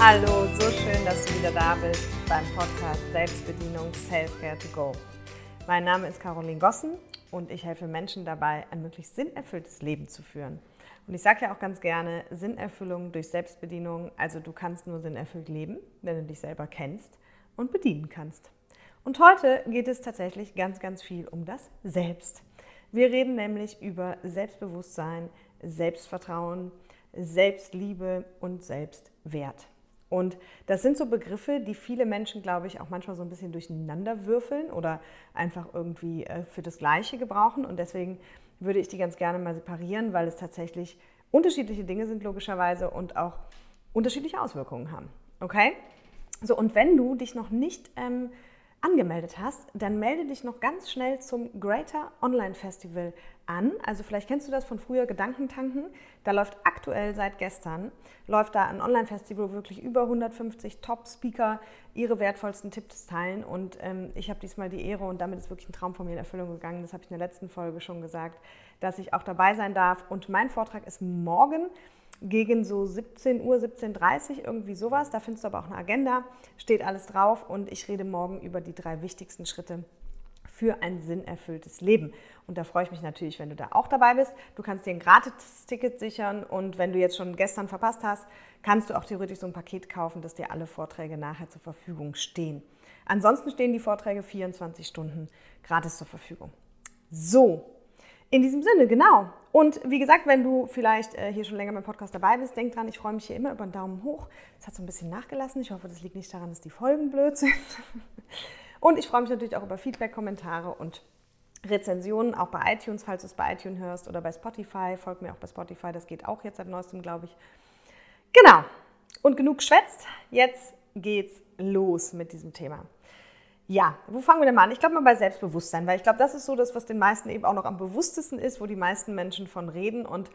Hallo, so schön, dass du wieder da bist beim Podcast Selbstbedienung Self-Care to Go. Mein Name ist Caroline Gossen und ich helfe Menschen dabei, ein möglichst sinnerfülltes Leben zu führen. Und ich sage ja auch ganz gerne, Sinnerfüllung durch Selbstbedienung, also du kannst nur sinnerfüllt leben, wenn du dich selber kennst und bedienen kannst. Und heute geht es tatsächlich ganz, ganz viel um das Selbst. Wir reden nämlich über Selbstbewusstsein, Selbstvertrauen, Selbstliebe und Selbstwert. Und das sind so Begriffe, die viele Menschen, glaube ich, auch manchmal so ein bisschen durcheinander würfeln oder einfach irgendwie äh, für das Gleiche gebrauchen. Und deswegen würde ich die ganz gerne mal separieren, weil es tatsächlich unterschiedliche Dinge sind, logischerweise, und auch unterschiedliche Auswirkungen haben. Okay? So, und wenn du dich noch nicht ähm, angemeldet hast, dann melde dich noch ganz schnell zum Greater Online Festival an. Also vielleicht kennst du das von früher Gedankentanken. Da läuft aktuell seit gestern, läuft da ein Online-Festival, wo wirklich über 150 Top-Speaker ihre wertvollsten Tipps teilen. Und ähm, ich habe diesmal die Ehre und damit ist wirklich ein Traum von mir in Erfüllung gegangen. Das habe ich in der letzten Folge schon gesagt, dass ich auch dabei sein darf. Und mein Vortrag ist morgen gegen so 17 Uhr, 17.30 Uhr, irgendwie sowas. Da findest du aber auch eine Agenda, steht alles drauf und ich rede morgen über die drei wichtigsten Schritte für ein sinnerfülltes Leben. Und da freue ich mich natürlich, wenn du da auch dabei bist. Du kannst dir ein Gratis-Ticket sichern und wenn du jetzt schon gestern verpasst hast, kannst du auch theoretisch so ein Paket kaufen, dass dir alle Vorträge nachher zur Verfügung stehen. Ansonsten stehen die Vorträge 24 Stunden gratis zur Verfügung. So, in diesem Sinne, genau. Und wie gesagt, wenn du vielleicht äh, hier schon länger beim Podcast dabei bist, denk dran, ich freue mich hier immer über einen Daumen hoch. Es hat so ein bisschen nachgelassen. Ich hoffe, das liegt nicht daran, dass die Folgen blöd sind. Und ich freue mich natürlich auch über Feedback, Kommentare und Rezensionen, auch bei iTunes, falls du es bei iTunes hörst oder bei Spotify. Folgt mir auch bei Spotify, das geht auch jetzt seit neuestem, glaube ich. Genau. Und genug geschwätzt. Jetzt geht's los mit diesem Thema. Ja, wo fangen wir denn mal an? Ich glaube mal bei Selbstbewusstsein, weil ich glaube, das ist so das, was den meisten eben auch noch am bewusstesten ist, wo die meisten Menschen von reden und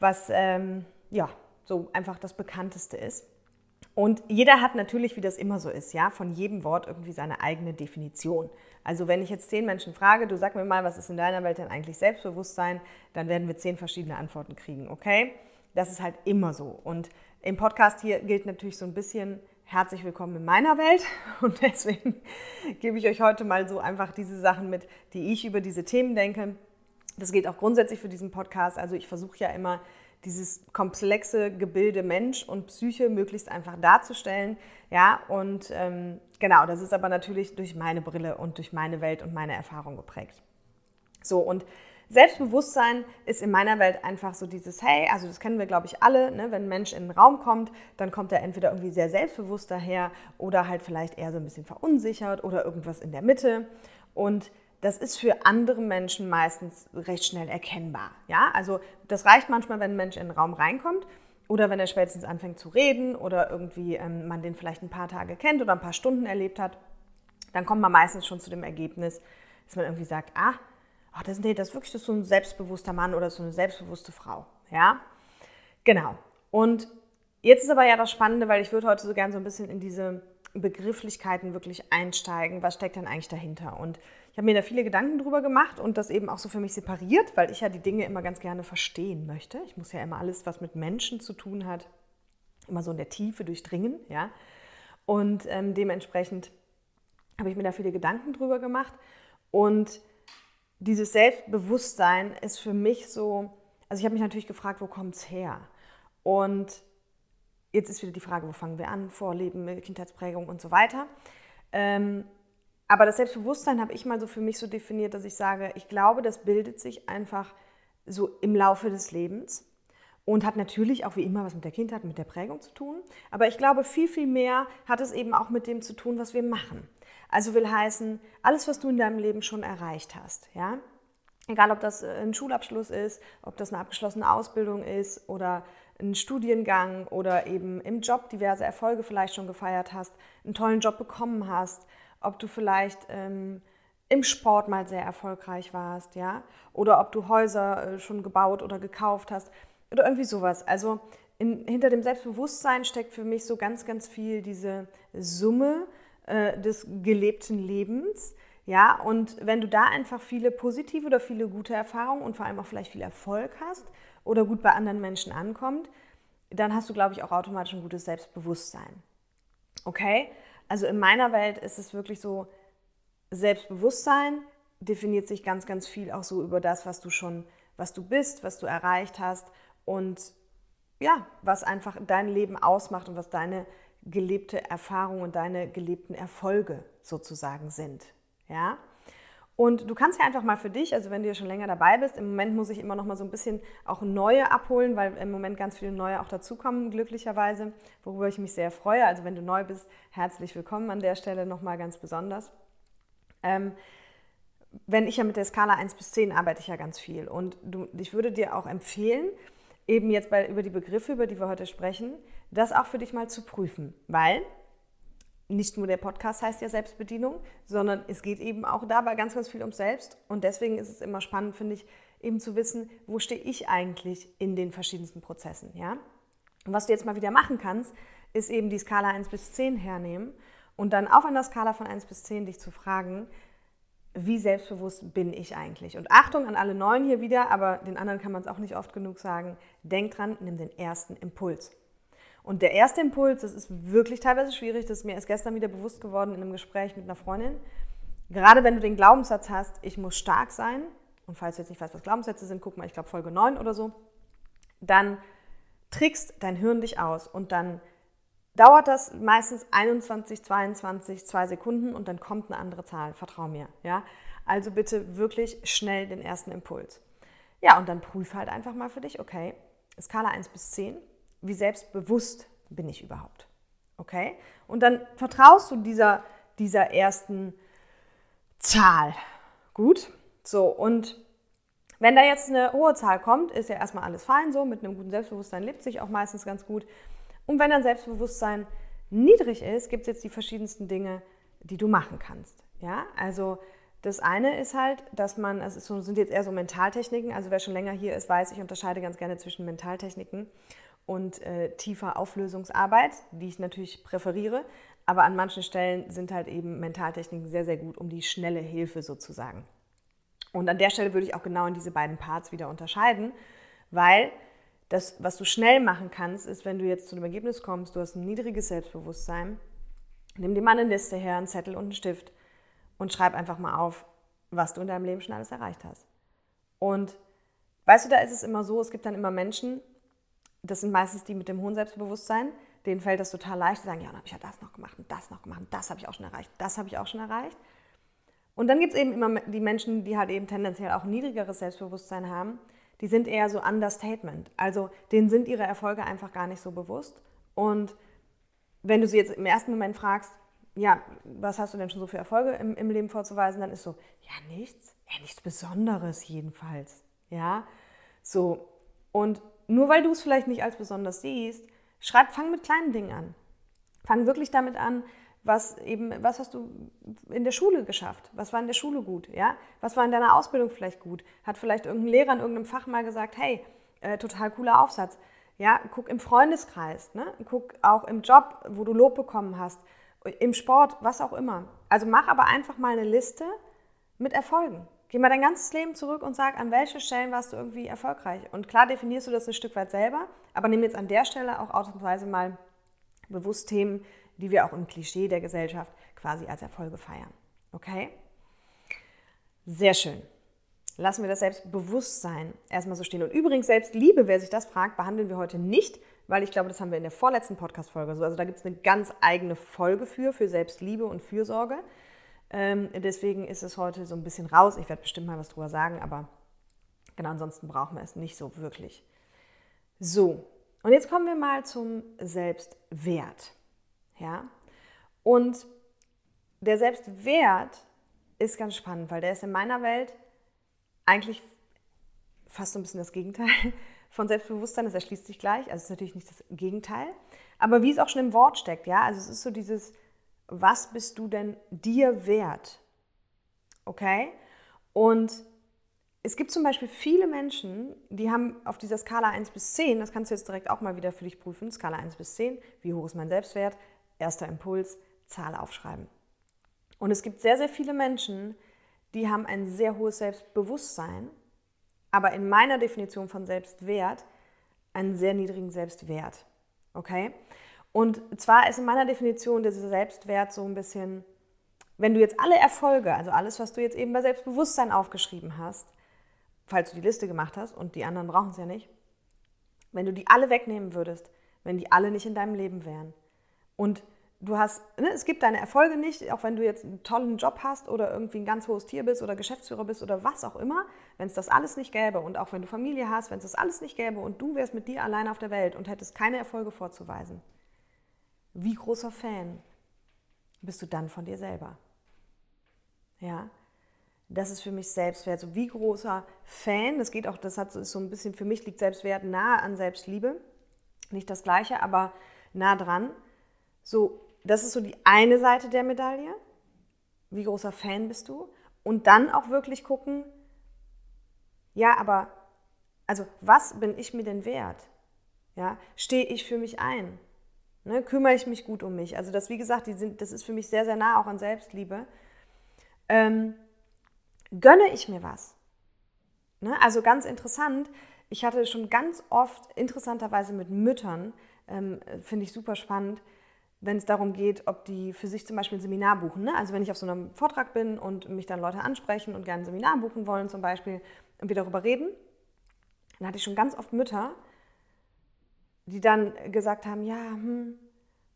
was ähm, ja so einfach das bekannteste ist. Und jeder hat natürlich, wie das immer so ist, ja, von jedem Wort irgendwie seine eigene Definition. Also wenn ich jetzt zehn Menschen frage, du sag mir mal, was ist in deiner Welt denn eigentlich Selbstbewusstsein, dann werden wir zehn verschiedene Antworten kriegen, okay? Das ist halt immer so. Und im Podcast hier gilt natürlich so ein bisschen, herzlich willkommen in meiner Welt und deswegen gebe ich euch heute mal so einfach diese Sachen mit, die ich über diese Themen denke. Das geht auch grundsätzlich für diesen Podcast. Also ich versuche ja immer dieses komplexe Gebilde Mensch und Psyche möglichst einfach darzustellen. Ja, und ähm, genau, das ist aber natürlich durch meine Brille und durch meine Welt und meine Erfahrung geprägt. So, und Selbstbewusstsein ist in meiner Welt einfach so dieses, hey, also das kennen wir, glaube ich, alle, ne? wenn ein Mensch in den Raum kommt, dann kommt er entweder irgendwie sehr selbstbewusst daher oder halt vielleicht eher so ein bisschen verunsichert oder irgendwas in der Mitte. Und das ist für andere Menschen meistens recht schnell erkennbar. Ja? Also das reicht manchmal, wenn ein Mensch in den Raum reinkommt oder wenn er spätestens anfängt zu reden oder irgendwie ähm, man den vielleicht ein paar Tage kennt oder ein paar Stunden erlebt hat, dann kommt man meistens schon zu dem Ergebnis, dass man irgendwie sagt, ah, ach, das, nee, das ist wirklich so ein selbstbewusster Mann oder so eine selbstbewusste Frau. Ja, genau. Und jetzt ist aber ja das Spannende, weil ich würde heute so gerne so ein bisschen in diese Begrifflichkeiten wirklich einsteigen. Was steckt denn eigentlich dahinter? Und ich habe mir da viele Gedanken drüber gemacht und das eben auch so für mich separiert, weil ich ja die Dinge immer ganz gerne verstehen möchte. Ich muss ja immer alles, was mit Menschen zu tun hat, immer so in der Tiefe durchdringen, ja. Und ähm, dementsprechend habe ich mir da viele Gedanken drüber gemacht und dieses Selbstbewusstsein ist für mich so, also ich habe mich natürlich gefragt, wo kommt es her? Und jetzt ist wieder die Frage, wo fangen wir an? Vorleben, Kindheitsprägung und so weiter. Ähm, aber das Selbstbewusstsein habe ich mal so für mich so definiert, dass ich sage, ich glaube, das bildet sich einfach so im Laufe des Lebens und hat natürlich auch wie immer was mit der Kindheit, mit der Prägung zu tun. Aber ich glaube, viel, viel mehr hat es eben auch mit dem zu tun, was wir machen. Also will heißen, alles, was du in deinem Leben schon erreicht hast, ja, egal ob das ein Schulabschluss ist, ob das eine abgeschlossene Ausbildung ist oder ein Studiengang oder eben im Job diverse Erfolge vielleicht schon gefeiert hast, einen tollen Job bekommen hast, ob du vielleicht ähm, im Sport mal sehr erfolgreich warst, ja, oder ob du Häuser äh, schon gebaut oder gekauft hast oder irgendwie sowas. Also in, hinter dem Selbstbewusstsein steckt für mich so ganz, ganz viel diese Summe äh, des gelebten Lebens. Ja, und wenn du da einfach viele positive oder viele gute Erfahrungen und vor allem auch vielleicht viel Erfolg hast oder gut bei anderen Menschen ankommt, dann hast du, glaube ich, auch automatisch ein gutes Selbstbewusstsein. Okay? Also in meiner Welt ist es wirklich so, Selbstbewusstsein definiert sich ganz, ganz viel auch so über das, was du schon, was du bist, was du erreicht hast und ja, was einfach dein Leben ausmacht und was deine gelebte Erfahrung und deine gelebten Erfolge sozusagen sind. Ja? Und du kannst ja einfach mal für dich, also wenn du ja schon länger dabei bist, im Moment muss ich immer noch mal so ein bisschen auch neue abholen, weil im Moment ganz viele neue auch dazukommen, glücklicherweise, worüber ich mich sehr freue. Also wenn du neu bist, herzlich willkommen an der Stelle nochmal ganz besonders. Ähm, wenn ich ja mit der Skala 1 bis 10 arbeite ich ja ganz viel. Und du, ich würde dir auch empfehlen, eben jetzt bei, über die Begriffe, über die wir heute sprechen, das auch für dich mal zu prüfen. Weil nicht nur der Podcast heißt ja Selbstbedienung, sondern es geht eben auch dabei ganz, ganz viel ums Selbst. Und deswegen ist es immer spannend, finde ich, eben zu wissen, wo stehe ich eigentlich in den verschiedensten Prozessen. Ja? Und was du jetzt mal wieder machen kannst, ist eben die Skala 1 bis 10 hernehmen und dann auf einer Skala von 1 bis 10 dich zu fragen, wie selbstbewusst bin ich eigentlich? Und Achtung an alle Neuen hier wieder, aber den anderen kann man es auch nicht oft genug sagen. Denk dran, nimm den ersten Impuls. Und der erste Impuls, das ist wirklich teilweise schwierig, das ist mir erst gestern wieder bewusst geworden in einem Gespräch mit einer Freundin. Gerade wenn du den Glaubenssatz hast, ich muss stark sein, und falls du jetzt nicht weißt, was Glaubenssätze sind, guck mal, ich glaube Folge 9 oder so, dann trickst dein Hirn dich aus und dann dauert das meistens 21, 22, 2 Sekunden und dann kommt eine andere Zahl, vertrau mir. Ja? Also bitte wirklich schnell den ersten Impuls. Ja, und dann prüf halt einfach mal für dich, okay, Skala 1 bis 10, wie selbstbewusst bin ich überhaupt? Okay? Und dann vertraust du dieser, dieser ersten Zahl. Gut? So, und wenn da jetzt eine hohe Zahl kommt, ist ja erstmal alles fein so. Mit einem guten Selbstbewusstsein lebt sich auch meistens ganz gut. Und wenn dein Selbstbewusstsein niedrig ist, gibt es jetzt die verschiedensten Dinge, die du machen kannst. Ja, also das eine ist halt, dass man, es so, sind jetzt eher so Mentaltechniken, also wer schon länger hier ist, weiß, ich unterscheide ganz gerne zwischen Mentaltechniken und äh, tiefer Auflösungsarbeit, die ich natürlich präferiere. Aber an manchen Stellen sind halt eben Mentaltechniken sehr, sehr gut, um die schnelle Hilfe sozusagen. Und an der Stelle würde ich auch genau in diese beiden Parts wieder unterscheiden, weil das, was du schnell machen kannst, ist, wenn du jetzt zu dem Ergebnis kommst, du hast ein niedriges Selbstbewusstsein, nimm dir mal eine Liste her, einen Zettel und einen Stift und schreib einfach mal auf, was du in deinem Leben schon alles erreicht hast. Und weißt du, da ist es immer so, es gibt dann immer Menschen, das sind meistens die mit dem hohen Selbstbewusstsein, denen fällt das total leicht, die sagen, ja, dann habe ich ja das noch gemacht und das noch gemacht und das habe ich auch schon erreicht, das habe ich auch schon erreicht. Und dann gibt es eben immer die Menschen, die halt eben tendenziell auch niedrigeres Selbstbewusstsein haben, die sind eher so Understatement. Also denen sind ihre Erfolge einfach gar nicht so bewusst. Und wenn du sie jetzt im ersten Moment fragst, ja, was hast du denn schon so für Erfolge im, im Leben vorzuweisen, dann ist so, ja, nichts, ja, nichts Besonderes jedenfalls. Ja, so. Und nur weil du es vielleicht nicht als besonders siehst, schreib, fang mit kleinen Dingen an. Fang wirklich damit an, was eben, was hast du in der Schule geschafft? Was war in der Schule gut? Ja? Was war in deiner Ausbildung vielleicht gut? Hat vielleicht irgendein Lehrer in irgendeinem Fach mal gesagt, hey, äh, total cooler Aufsatz. Ja, guck im Freundeskreis, ne? guck auch im Job, wo du Lob bekommen hast, im Sport, was auch immer. Also mach aber einfach mal eine Liste mit Erfolgen. Geh mal dein ganzes Leben zurück und sag, an welchen Stellen warst du irgendwie erfolgreich. Und klar definierst du das ein Stück weit selber, aber nimm jetzt an der Stelle auch ausnahmsweise mal bewusst Themen, die wir auch im Klischee der Gesellschaft quasi als Erfolge feiern. Okay? Sehr schön. Lassen wir das Selbstbewusstsein erstmal so stehen. Und übrigens, Selbstliebe, wer sich das fragt, behandeln wir heute nicht, weil ich glaube, das haben wir in der vorletzten Podcast-Folge so. Also da gibt es eine ganz eigene Folge für, für Selbstliebe und Fürsorge. Ähm, deswegen ist es heute so ein bisschen raus. Ich werde bestimmt mal was drüber sagen, aber genau, ansonsten brauchen wir es nicht so wirklich. So, und jetzt kommen wir mal zum Selbstwert. Ja? Und der Selbstwert ist ganz spannend, weil der ist in meiner Welt eigentlich fast so ein bisschen das Gegenteil von Selbstbewusstsein. Das erschließt sich gleich. Also es ist natürlich nicht das Gegenteil. Aber wie es auch schon im Wort steckt, ja, also es ist so dieses was bist du denn dir wert? Okay? Und es gibt zum Beispiel viele Menschen, die haben auf dieser Skala 1 bis 10, das kannst du jetzt direkt auch mal wieder für dich prüfen, Skala 1 bis 10, wie hoch ist mein Selbstwert? Erster Impuls, Zahl aufschreiben. Und es gibt sehr, sehr viele Menschen, die haben ein sehr hohes Selbstbewusstsein, aber in meiner Definition von Selbstwert einen sehr niedrigen Selbstwert. Okay? Und zwar ist in meiner Definition dieser Selbstwert so ein bisschen, wenn du jetzt alle Erfolge, also alles, was du jetzt eben bei Selbstbewusstsein aufgeschrieben hast, falls du die Liste gemacht hast und die anderen brauchen es ja nicht, wenn du die alle wegnehmen würdest, wenn die alle nicht in deinem Leben wären und du hast, ne, es gibt deine Erfolge nicht, auch wenn du jetzt einen tollen Job hast oder irgendwie ein ganz hohes Tier bist oder Geschäftsführer bist oder was auch immer, wenn es das alles nicht gäbe und auch wenn du Familie hast, wenn es das alles nicht gäbe und du wärst mit dir allein auf der Welt und hättest keine Erfolge vorzuweisen, wie großer Fan bist du dann von dir selber? Ja, das ist für mich Selbstwert. So wie großer Fan, das geht auch, das hat so ein bisschen, für mich liegt Selbstwert nahe an Selbstliebe. Nicht das Gleiche, aber nah dran. So, das ist so die eine Seite der Medaille. Wie großer Fan bist du? Und dann auch wirklich gucken, ja, aber, also, was bin ich mir denn wert? Ja, stehe ich für mich ein? Ne, kümmere ich mich gut um mich? Also, das, wie gesagt, sind, das ist für mich sehr, sehr nah auch an Selbstliebe. Ähm, gönne ich mir was? Ne, also, ganz interessant, ich hatte schon ganz oft, interessanterweise mit Müttern, ähm, finde ich super spannend, wenn es darum geht, ob die für sich zum Beispiel ein Seminar buchen. Ne? Also wenn ich auf so einem Vortrag bin und mich dann Leute ansprechen und gerne ein Seminar buchen wollen zum Beispiel und wir darüber reden, dann hatte ich schon ganz oft Mütter, die dann gesagt haben, ja, hm,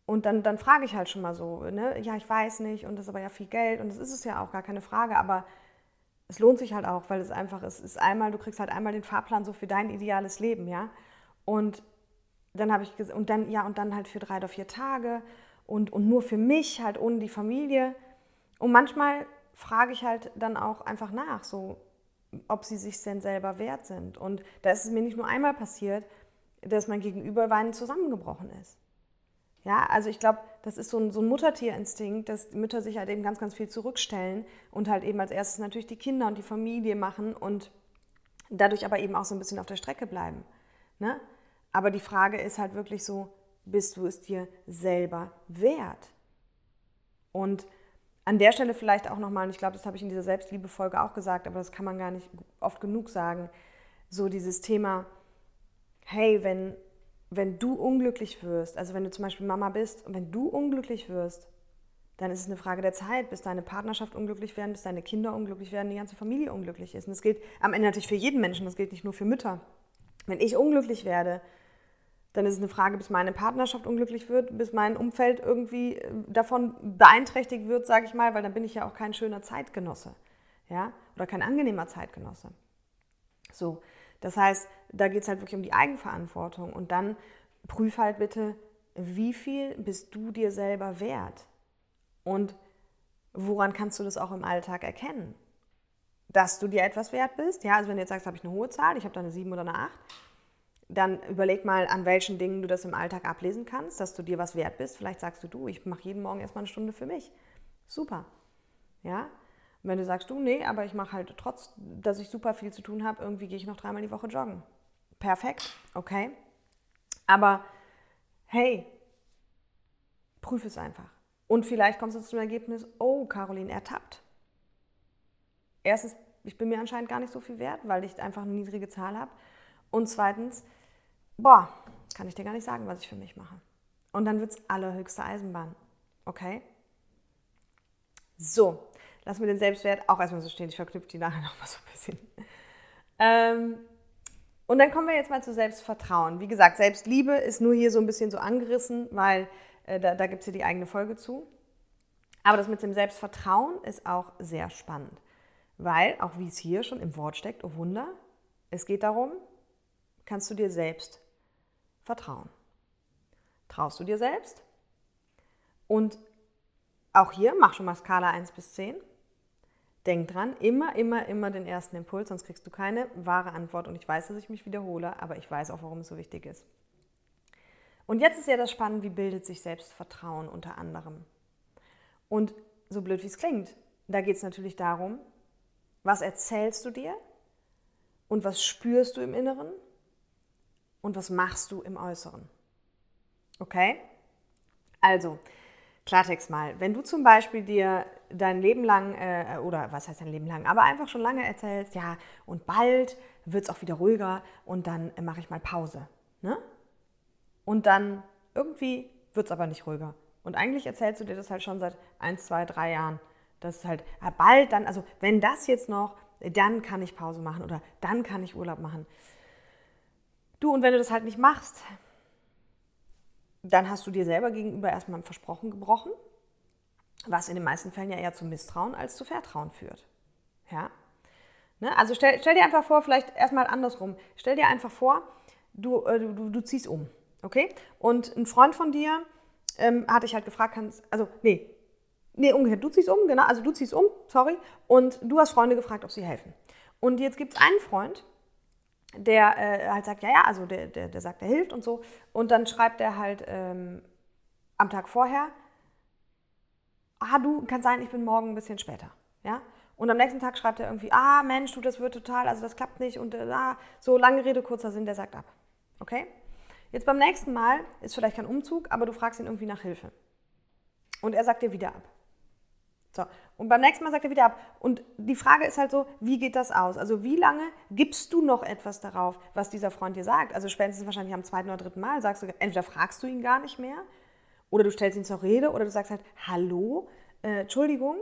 und dann, dann frage ich halt schon mal so, ne? ja, ich weiß nicht und das ist aber ja viel Geld und das ist es ja auch, gar keine Frage, aber es lohnt sich halt auch, weil es einfach ist, ist einmal, du kriegst halt einmal den Fahrplan so für dein ideales Leben, ja. Und dann habe ich und dann, ja, und dann halt für drei oder vier Tage und, und nur für mich, halt ohne die Familie. Und manchmal frage ich halt dann auch einfach nach, so, ob sie sich denn selber wert sind. Und da ist es mir nicht nur einmal passiert, dass mein Gegenüber weinend zusammengebrochen ist. Ja, also ich glaube, das ist so ein, so ein Muttertierinstinkt, dass Mütter sich halt eben ganz, ganz viel zurückstellen und halt eben als erstes natürlich die Kinder und die Familie machen und dadurch aber eben auch so ein bisschen auf der Strecke bleiben. Ne? Aber die Frage ist halt wirklich so, bist du es dir selber wert? Und an der Stelle vielleicht auch nochmal, und ich glaube, das habe ich in dieser Selbstliebe-Folge auch gesagt, aber das kann man gar nicht oft genug sagen, so dieses Thema, hey, wenn, wenn du unglücklich wirst, also wenn du zum Beispiel Mama bist und wenn du unglücklich wirst, dann ist es eine Frage der Zeit, bis deine Partnerschaft unglücklich werden, bis deine Kinder unglücklich werden, die ganze Familie unglücklich ist. Und das gilt am Ende natürlich für jeden Menschen, das gilt nicht nur für Mütter. Wenn ich unglücklich werde, dann ist es eine Frage, bis meine Partnerschaft unglücklich wird, bis mein Umfeld irgendwie äh, davon beeinträchtigt wird, sage ich mal, weil dann bin ich ja auch kein schöner Zeitgenosse, ja, oder kein angenehmer Zeitgenosse. So, das heißt, da geht es halt wirklich um die Eigenverantwortung und dann prüf halt bitte, wie viel bist du dir selber wert und woran kannst du das auch im Alltag erkennen? Dass du dir etwas wert bist, ja, also wenn du jetzt sagst, habe ich eine hohe Zahl, ich habe da eine 7 oder eine 8, dann überleg mal, an welchen Dingen du das im Alltag ablesen kannst, dass du dir was wert bist. Vielleicht sagst du, du, ich mache jeden Morgen erstmal eine Stunde für mich. Super. Ja? Und wenn du sagst, du, nee, aber ich mache halt trotz, dass ich super viel zu tun habe, irgendwie gehe ich noch dreimal die Woche joggen. Perfekt, okay. Aber hey, prüf es einfach. Und vielleicht kommst du zum Ergebnis, oh, Caroline ertappt. Erstens, ich bin mir anscheinend gar nicht so viel wert, weil ich einfach eine niedrige Zahl habe. Und zweitens, boah, kann ich dir gar nicht sagen, was ich für mich mache. Und dann wird es allerhöchste Eisenbahn. Okay? So, lass mir den Selbstwert auch erstmal so stehen. Ich verknüpfe die nachher noch mal so ein bisschen. Ähm, und dann kommen wir jetzt mal zu Selbstvertrauen. Wie gesagt, Selbstliebe ist nur hier so ein bisschen so angerissen, weil äh, da, da gibt es hier die eigene Folge zu. Aber das mit dem Selbstvertrauen ist auch sehr spannend. Weil, auch wie es hier schon im Wort steckt, oh Wunder, es geht darum, kannst du dir selbst vertrauen. Traust du dir selbst? Und auch hier, mach schon mal Skala 1 bis 10. Denk dran, immer, immer, immer den ersten Impuls, sonst kriegst du keine wahre Antwort. Und ich weiß, dass ich mich wiederhole, aber ich weiß auch, warum es so wichtig ist. Und jetzt ist ja das Spannende, wie bildet sich Selbstvertrauen unter anderem. Und so blöd wie es klingt, da geht es natürlich darum, was erzählst du dir und was spürst du im Inneren und was machst du im Äußeren. Okay? Also, Klartext mal. Wenn du zum Beispiel dir dein Leben lang, äh, oder was heißt dein Leben lang, aber einfach schon lange erzählst, ja, und bald wird es auch wieder ruhiger und dann mache ich mal Pause. Ne? Und dann irgendwie wird es aber nicht ruhiger. Und eigentlich erzählst du dir das halt schon seit ein, zwei, drei Jahren. Das ist halt ah, bald dann, also wenn das jetzt noch, dann kann ich Pause machen oder dann kann ich Urlaub machen. Du, und wenn du das halt nicht machst, dann hast du dir selber gegenüber erstmal ein Versprochen gebrochen, was in den meisten Fällen ja eher zu Misstrauen als zu Vertrauen führt. Ja? Ne? Also stell, stell, dir einfach vor, vielleicht erstmal andersrum, stell dir einfach vor, du, äh, du, du ziehst um, okay? Und ein Freund von dir ähm, hatte ich halt gefragt, kannst, also nee, nee, umgekehrt, du ziehst um, genau, also du ziehst um, sorry, und du hast Freunde gefragt, ob sie helfen. Und jetzt gibt es einen Freund, der äh, halt sagt, ja, ja, also der, der, der sagt, er hilft und so. Und dann schreibt er halt ähm, am Tag vorher, ah, du, kann sein, ich bin morgen ein bisschen später. Ja? Und am nächsten Tag schreibt er irgendwie, ah, Mensch, du, das wird total, also das klappt nicht. Und äh, ah, so lange Rede, kurzer Sinn, der sagt ab. Okay? Jetzt beim nächsten Mal ist vielleicht kein Umzug, aber du fragst ihn irgendwie nach Hilfe. Und er sagt dir wieder ab. So, und beim nächsten Mal sagt er wieder ab. Und die Frage ist halt so, wie geht das aus? Also wie lange gibst du noch etwas darauf, was dieser Freund dir sagt? Also spätestens wahrscheinlich am zweiten oder dritten Mal sagst du, entweder fragst du ihn gar nicht mehr oder du stellst ihn zur Rede oder du sagst halt, hallo, äh, Entschuldigung.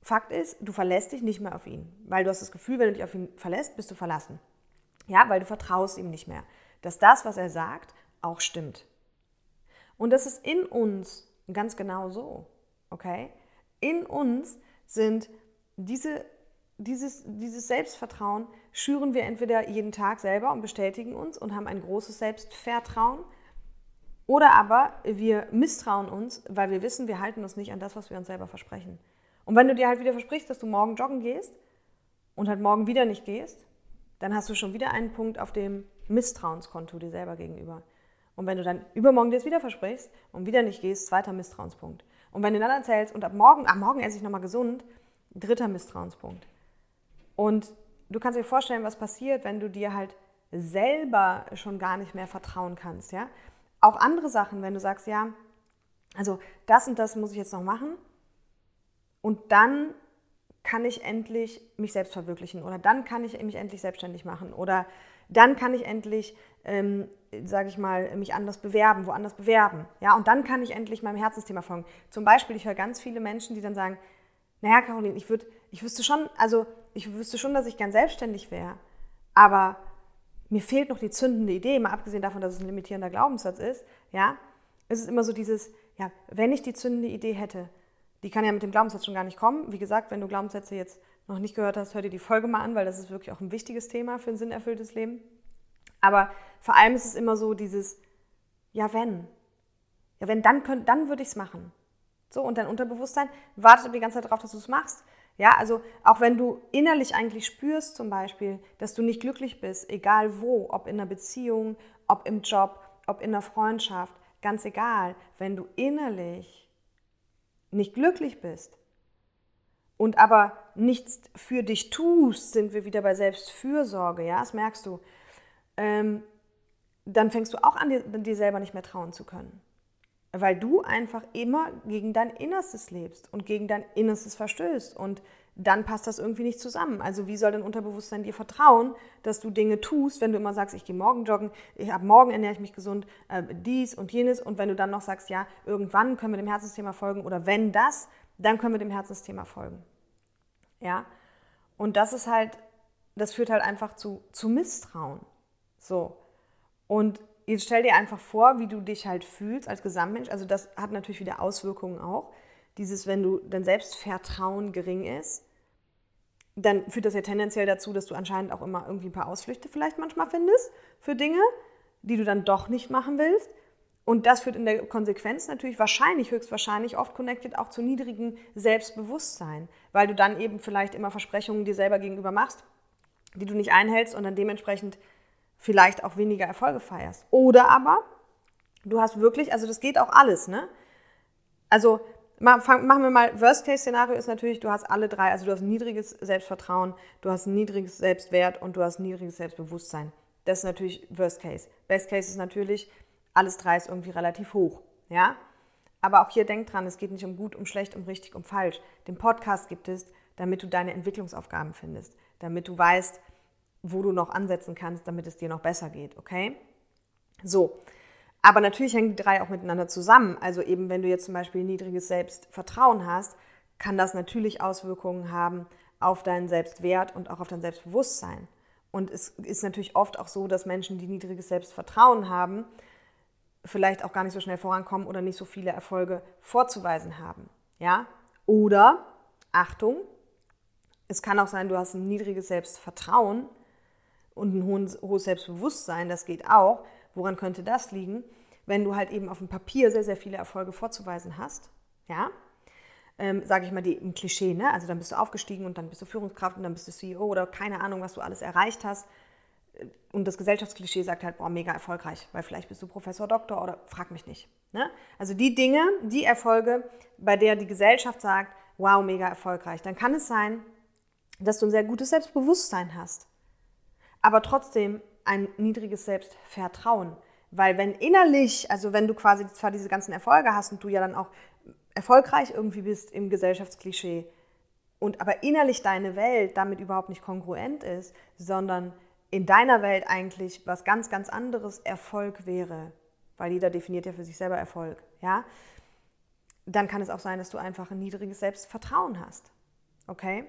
Fakt ist, du verlässt dich nicht mehr auf ihn, weil du hast das Gefühl, wenn du dich auf ihn verlässt, bist du verlassen. Ja, weil du vertraust ihm nicht mehr, dass das, was er sagt, auch stimmt. Und das ist in uns ganz genau so, okay? In uns sind diese, dieses, dieses Selbstvertrauen, schüren wir entweder jeden Tag selber und bestätigen uns und haben ein großes Selbstvertrauen. Oder aber wir misstrauen uns, weil wir wissen, wir halten uns nicht an das, was wir uns selber versprechen. Und wenn du dir halt wieder versprichst, dass du morgen joggen gehst und halt morgen wieder nicht gehst, dann hast du schon wieder einen Punkt auf dem Misstrauenskonto dir selber gegenüber. Und wenn du dann übermorgen dir das wieder versprichst und wieder nicht gehst, zweiter Misstrauenspunkt. Und wenn du dann erzählst, und ab morgen, ab morgen esse ich nochmal gesund, dritter Misstrauenspunkt. Und du kannst dir vorstellen, was passiert, wenn du dir halt selber schon gar nicht mehr vertrauen kannst, ja? Auch andere Sachen, wenn du sagst, ja, also das und das muss ich jetzt noch machen und dann kann ich endlich mich selbst verwirklichen oder dann kann ich mich endlich selbstständig machen oder dann kann ich endlich ähm, sage ich mal, mich anders bewerben, woanders bewerben. Ja, und dann kann ich endlich meinem Herzensthema folgen. Zum Beispiel, ich höre ganz viele Menschen, die dann sagen, naja, Caroline, ich, würd, ich wüsste schon, also ich wüsste schon, dass ich gern selbstständig wäre, aber mir fehlt noch die zündende Idee, mal abgesehen davon, dass es ein limitierender Glaubenssatz ist, ja, es ist immer so dieses, ja, wenn ich die zündende Idee hätte, die kann ja mit dem Glaubenssatz schon gar nicht kommen. Wie gesagt, wenn du Glaubenssätze jetzt noch nicht gehört hast, hör dir die Folge mal an, weil das ist wirklich auch ein wichtiges Thema für ein sinnerfülltes Leben. Aber vor allem ist es immer so dieses, ja wenn. Ja wenn, dann, könnt, dann würde ich es machen. So, und dein Unterbewusstsein wartet die ganze Zeit darauf, dass du es machst. Ja, also auch wenn du innerlich eigentlich spürst zum Beispiel, dass du nicht glücklich bist, egal wo, ob in einer Beziehung, ob im Job, ob in einer Freundschaft, ganz egal, wenn du innerlich nicht glücklich bist und aber nichts für dich tust, sind wir wieder bei Selbstfürsorge, ja, das merkst du ähm, dann fängst du auch an, dir, dir selber nicht mehr trauen zu können. Weil du einfach immer gegen dein Innerstes lebst und gegen dein Innerstes verstößt. Und dann passt das irgendwie nicht zusammen. Also wie soll dein Unterbewusstsein dir vertrauen, dass du Dinge tust, wenn du immer sagst, ich gehe morgen joggen, ich, ab morgen ernähre ich mich gesund, äh, dies und jenes. Und wenn du dann noch sagst, ja, irgendwann können wir dem Herzensthema folgen oder wenn das, dann können wir dem Herzensthema folgen. Ja, und das ist halt, das führt halt einfach zu, zu Misstrauen. So. Und jetzt stell dir einfach vor, wie du dich halt fühlst als Gesamtmensch. Also das hat natürlich wieder Auswirkungen auch. Dieses, wenn du dein Selbstvertrauen gering ist, dann führt das ja tendenziell dazu, dass du anscheinend auch immer irgendwie ein paar Ausflüchte vielleicht manchmal findest für Dinge, die du dann doch nicht machen willst. Und das führt in der Konsequenz natürlich wahrscheinlich, höchstwahrscheinlich oft connected auch zu niedrigem Selbstbewusstsein, weil du dann eben vielleicht immer Versprechungen dir selber gegenüber machst, die du nicht einhältst und dann dementsprechend vielleicht auch weniger Erfolge feierst. Oder aber du hast wirklich, also das geht auch alles, ne? Also machen wir mal, Worst-Case-Szenario ist natürlich, du hast alle drei, also du hast ein niedriges Selbstvertrauen, du hast ein niedriges Selbstwert und du hast ein niedriges Selbstbewusstsein. Das ist natürlich Worst-Case. Best-Case ist natürlich, alles drei ist irgendwie relativ hoch, ja? Aber auch hier denk dran, es geht nicht um gut, um schlecht, um richtig, um falsch. Den Podcast gibt es, damit du deine Entwicklungsaufgaben findest, damit du weißt, wo du noch ansetzen kannst, damit es dir noch besser geht, okay? So, aber natürlich hängen die drei auch miteinander zusammen. Also eben, wenn du jetzt zum Beispiel niedriges Selbstvertrauen hast, kann das natürlich Auswirkungen haben auf deinen Selbstwert und auch auf dein Selbstbewusstsein. Und es ist natürlich oft auch so, dass Menschen, die niedriges Selbstvertrauen haben, vielleicht auch gar nicht so schnell vorankommen oder nicht so viele Erfolge vorzuweisen haben. Ja? Oder, Achtung, es kann auch sein, du hast ein niedriges Selbstvertrauen und ein hohes Selbstbewusstsein, das geht auch. Woran könnte das liegen? Wenn du halt eben auf dem Papier sehr, sehr viele Erfolge vorzuweisen hast, ja, ähm, sage ich mal, die, ein Klischee, ne? Also dann bist du aufgestiegen und dann bist du Führungskraft und dann bist du CEO oder keine Ahnung, was du alles erreicht hast. Und das Gesellschaftsklischee sagt halt, boah, mega erfolgreich, weil vielleicht bist du Professor, Doktor oder frag mich nicht. Ne? Also die Dinge, die Erfolge, bei der die Gesellschaft sagt, wow, mega erfolgreich, dann kann es sein, dass du ein sehr gutes Selbstbewusstsein hast, aber trotzdem ein niedriges Selbstvertrauen. Weil wenn innerlich, also wenn du quasi zwar diese ganzen Erfolge hast und du ja dann auch erfolgreich irgendwie bist im Gesellschaftsklischee und aber innerlich deine Welt damit überhaupt nicht kongruent ist, sondern in deiner Welt eigentlich was ganz, ganz anderes Erfolg wäre, weil jeder definiert ja für sich selber Erfolg, ja, dann kann es auch sein, dass du einfach ein niedriges Selbstvertrauen hast. Okay?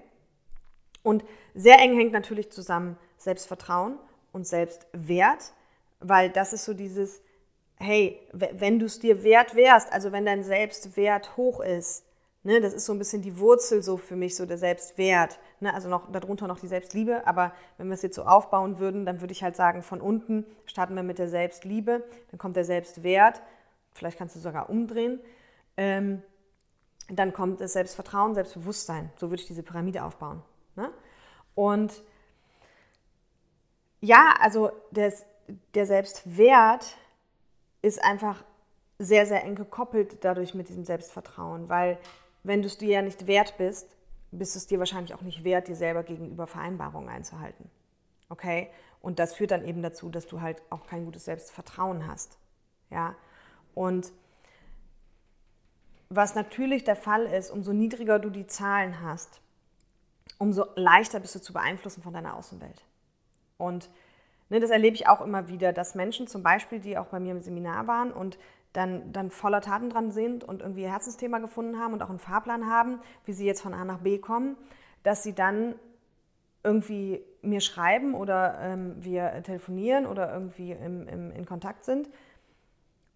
Und sehr eng hängt natürlich zusammen Selbstvertrauen und Selbstwert, weil das ist so dieses, hey, wenn du es dir wert wärst, also wenn dein Selbstwert hoch ist, ne, das ist so ein bisschen die Wurzel so für mich, so der Selbstwert, ne, also noch darunter noch die Selbstliebe, aber wenn wir es jetzt so aufbauen würden, dann würde ich halt sagen, von unten starten wir mit der Selbstliebe, dann kommt der Selbstwert, vielleicht kannst du sogar umdrehen, ähm, dann kommt das Selbstvertrauen, Selbstbewusstsein, so würde ich diese Pyramide aufbauen. Ne? Und ja, also das, der Selbstwert ist einfach sehr, sehr eng gekoppelt dadurch mit diesem Selbstvertrauen, weil wenn du es dir ja nicht wert bist, bist es dir wahrscheinlich auch nicht wert, dir selber gegenüber Vereinbarungen einzuhalten. Okay? Und das führt dann eben dazu, dass du halt auch kein gutes Selbstvertrauen hast. Ja? Und was natürlich der Fall ist, umso niedriger du die Zahlen hast, umso leichter bist du zu beeinflussen von deiner Außenwelt. Und ne, das erlebe ich auch immer wieder, dass Menschen zum Beispiel, die auch bei mir im Seminar waren und dann, dann voller Taten dran sind und irgendwie ihr Herzensthema gefunden haben und auch einen Fahrplan haben, wie sie jetzt von A nach B kommen, dass sie dann irgendwie mir schreiben oder ähm, wir telefonieren oder irgendwie im, im, in Kontakt sind.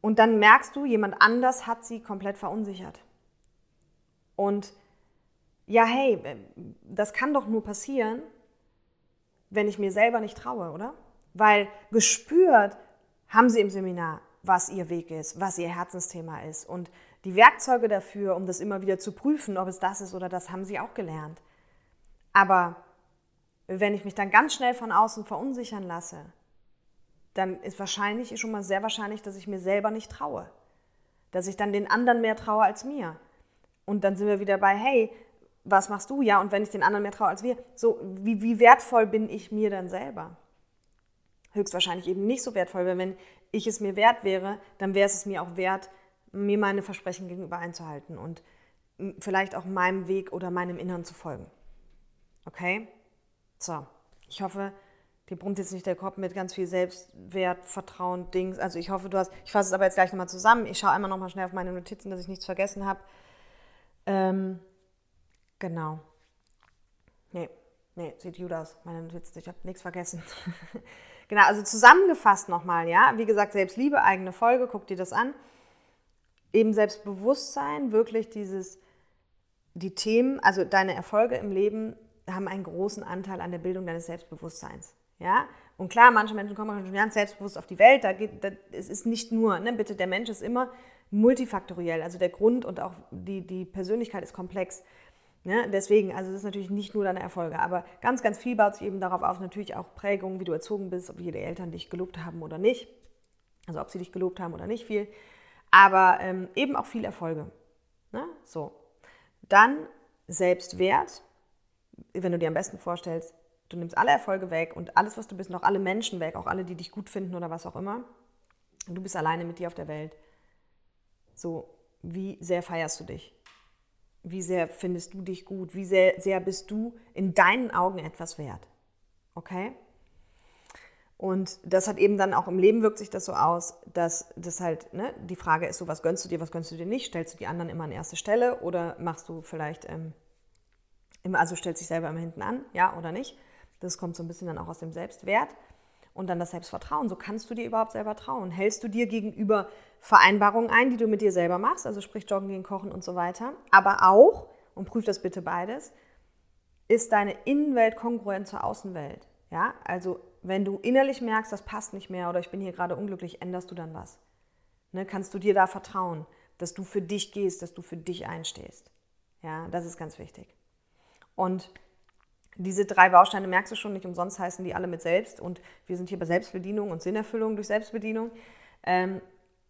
Und dann merkst du, jemand anders hat sie komplett verunsichert. Und ja, hey, das kann doch nur passieren, wenn ich mir selber nicht traue, oder? Weil gespürt haben sie im Seminar, was ihr Weg ist, was ihr Herzensthema ist. Und die Werkzeuge dafür, um das immer wieder zu prüfen, ob es das ist oder das, haben sie auch gelernt. Aber wenn ich mich dann ganz schnell von außen verunsichern lasse, dann ist wahrscheinlich, schon mal sehr wahrscheinlich, dass ich mir selber nicht traue. Dass ich dann den anderen mehr traue als mir. Und dann sind wir wieder bei, hey, was machst du? Ja, und wenn ich den anderen mehr traue als wir, so, wie, wie wertvoll bin ich mir dann selber? Höchstwahrscheinlich eben nicht so wertvoll, weil wenn ich es mir wert wäre, dann wäre es mir auch wert, mir meine Versprechen gegenüber einzuhalten und vielleicht auch meinem Weg oder meinem Innern zu folgen. Okay? So, ich hoffe, dir brummt jetzt nicht der Kopf mit ganz viel Selbstwert, Vertrauen, Dings. Also ich hoffe, du hast, ich fasse es aber jetzt gleich nochmal zusammen. Ich schaue einmal nochmal schnell auf meine Notizen, dass ich nichts vergessen habe. Ähm, Genau. Nee, nee, sieht gut aus. Meine Notizen, ich habe nichts vergessen. genau, also zusammengefasst nochmal, ja. Wie gesagt, Selbstliebe, eigene Folge, guck dir das an. Eben Selbstbewusstsein, wirklich dieses, die Themen, also deine Erfolge im Leben haben einen großen Anteil an der Bildung deines Selbstbewusstseins. Ja? Und klar, manche Menschen kommen schon ganz selbstbewusst auf die Welt. Da geht, da, es ist nicht nur, ne, bitte, der Mensch ist immer multifaktoriell. Also der Grund und auch die, die Persönlichkeit ist komplex. Ne? Deswegen, also das ist natürlich nicht nur deine Erfolge, aber ganz, ganz viel baut sich eben darauf auf, natürlich auch Prägungen, wie du erzogen bist, ob die Eltern dich gelobt haben oder nicht. Also ob sie dich gelobt haben oder nicht viel. Aber ähm, eben auch viel Erfolge. Ne? So. Dann Selbstwert, wenn du dir am besten vorstellst, du nimmst alle Erfolge weg und alles, was du bist, noch alle Menschen weg, auch alle, die dich gut finden oder was auch immer. Und du bist alleine mit dir auf der Welt. So, wie sehr feierst du dich? Wie sehr findest du dich gut? Wie sehr, sehr bist du in deinen Augen etwas wert? Okay? Und das hat eben dann auch im Leben wirkt sich das so aus, dass das halt, ne, die Frage ist so, was gönnst du dir, was gönnst du dir nicht? Stellst du die anderen immer an erste Stelle oder machst du vielleicht ähm, immer, also stellst dich selber immer hinten an, ja oder nicht? Das kommt so ein bisschen dann auch aus dem Selbstwert und dann das Selbstvertrauen. So kannst du dir überhaupt selber trauen. Hältst du dir gegenüber Vereinbarungen ein, die du mit dir selber machst, also sprich Joggen gehen, Kochen und so weiter, aber auch, und prüf das bitte beides, ist deine Innenwelt kongruent zur Außenwelt. Ja, also wenn du innerlich merkst, das passt nicht mehr oder ich bin hier gerade unglücklich, änderst du dann was. Ne, kannst du dir da vertrauen, dass du für dich gehst, dass du für dich einstehst. Ja, das ist ganz wichtig. Und diese drei Bausteine merkst du schon, nicht umsonst heißen die alle mit Selbst und wir sind hier bei Selbstbedienung und Sinnerfüllung durch Selbstbedienung. Ähm,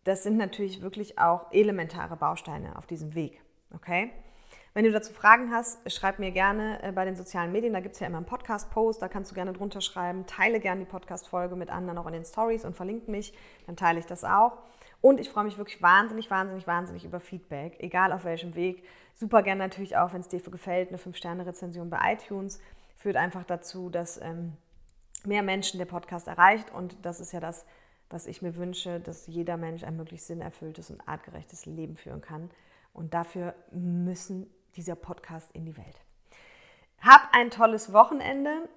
das sind natürlich wirklich auch elementare Bausteine auf diesem Weg. Okay? Wenn du dazu Fragen hast, schreib mir gerne äh, bei den sozialen Medien. Da gibt es ja immer einen Podcast-Post, da kannst du gerne drunter schreiben. Teile gerne die Podcast-Folge mit anderen auch in den Stories und verlinke mich, dann teile ich das auch. Und ich freue mich wirklich wahnsinnig, wahnsinnig, wahnsinnig über Feedback, egal auf welchem Weg. Super gerne natürlich auch, wenn es dir gefällt, eine 5-Sterne-Rezension bei iTunes. Führt einfach dazu, dass ähm, mehr Menschen der Podcast erreicht. Und das ist ja das, was ich mir wünsche, dass jeder Mensch ein möglichst sinnerfülltes und artgerechtes Leben führen kann. Und dafür müssen dieser Podcast in die Welt. Hab ein tolles Wochenende.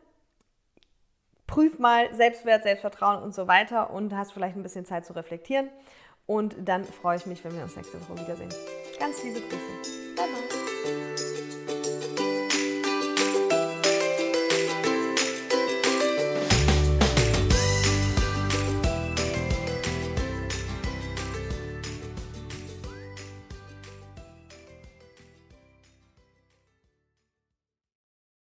Prüf mal Selbstwert, Selbstvertrauen und so weiter und hast vielleicht ein bisschen Zeit zu reflektieren. Und dann freue ich mich, wenn wir uns nächste Woche wiedersehen. Ganz liebe Grüße. Bye bye.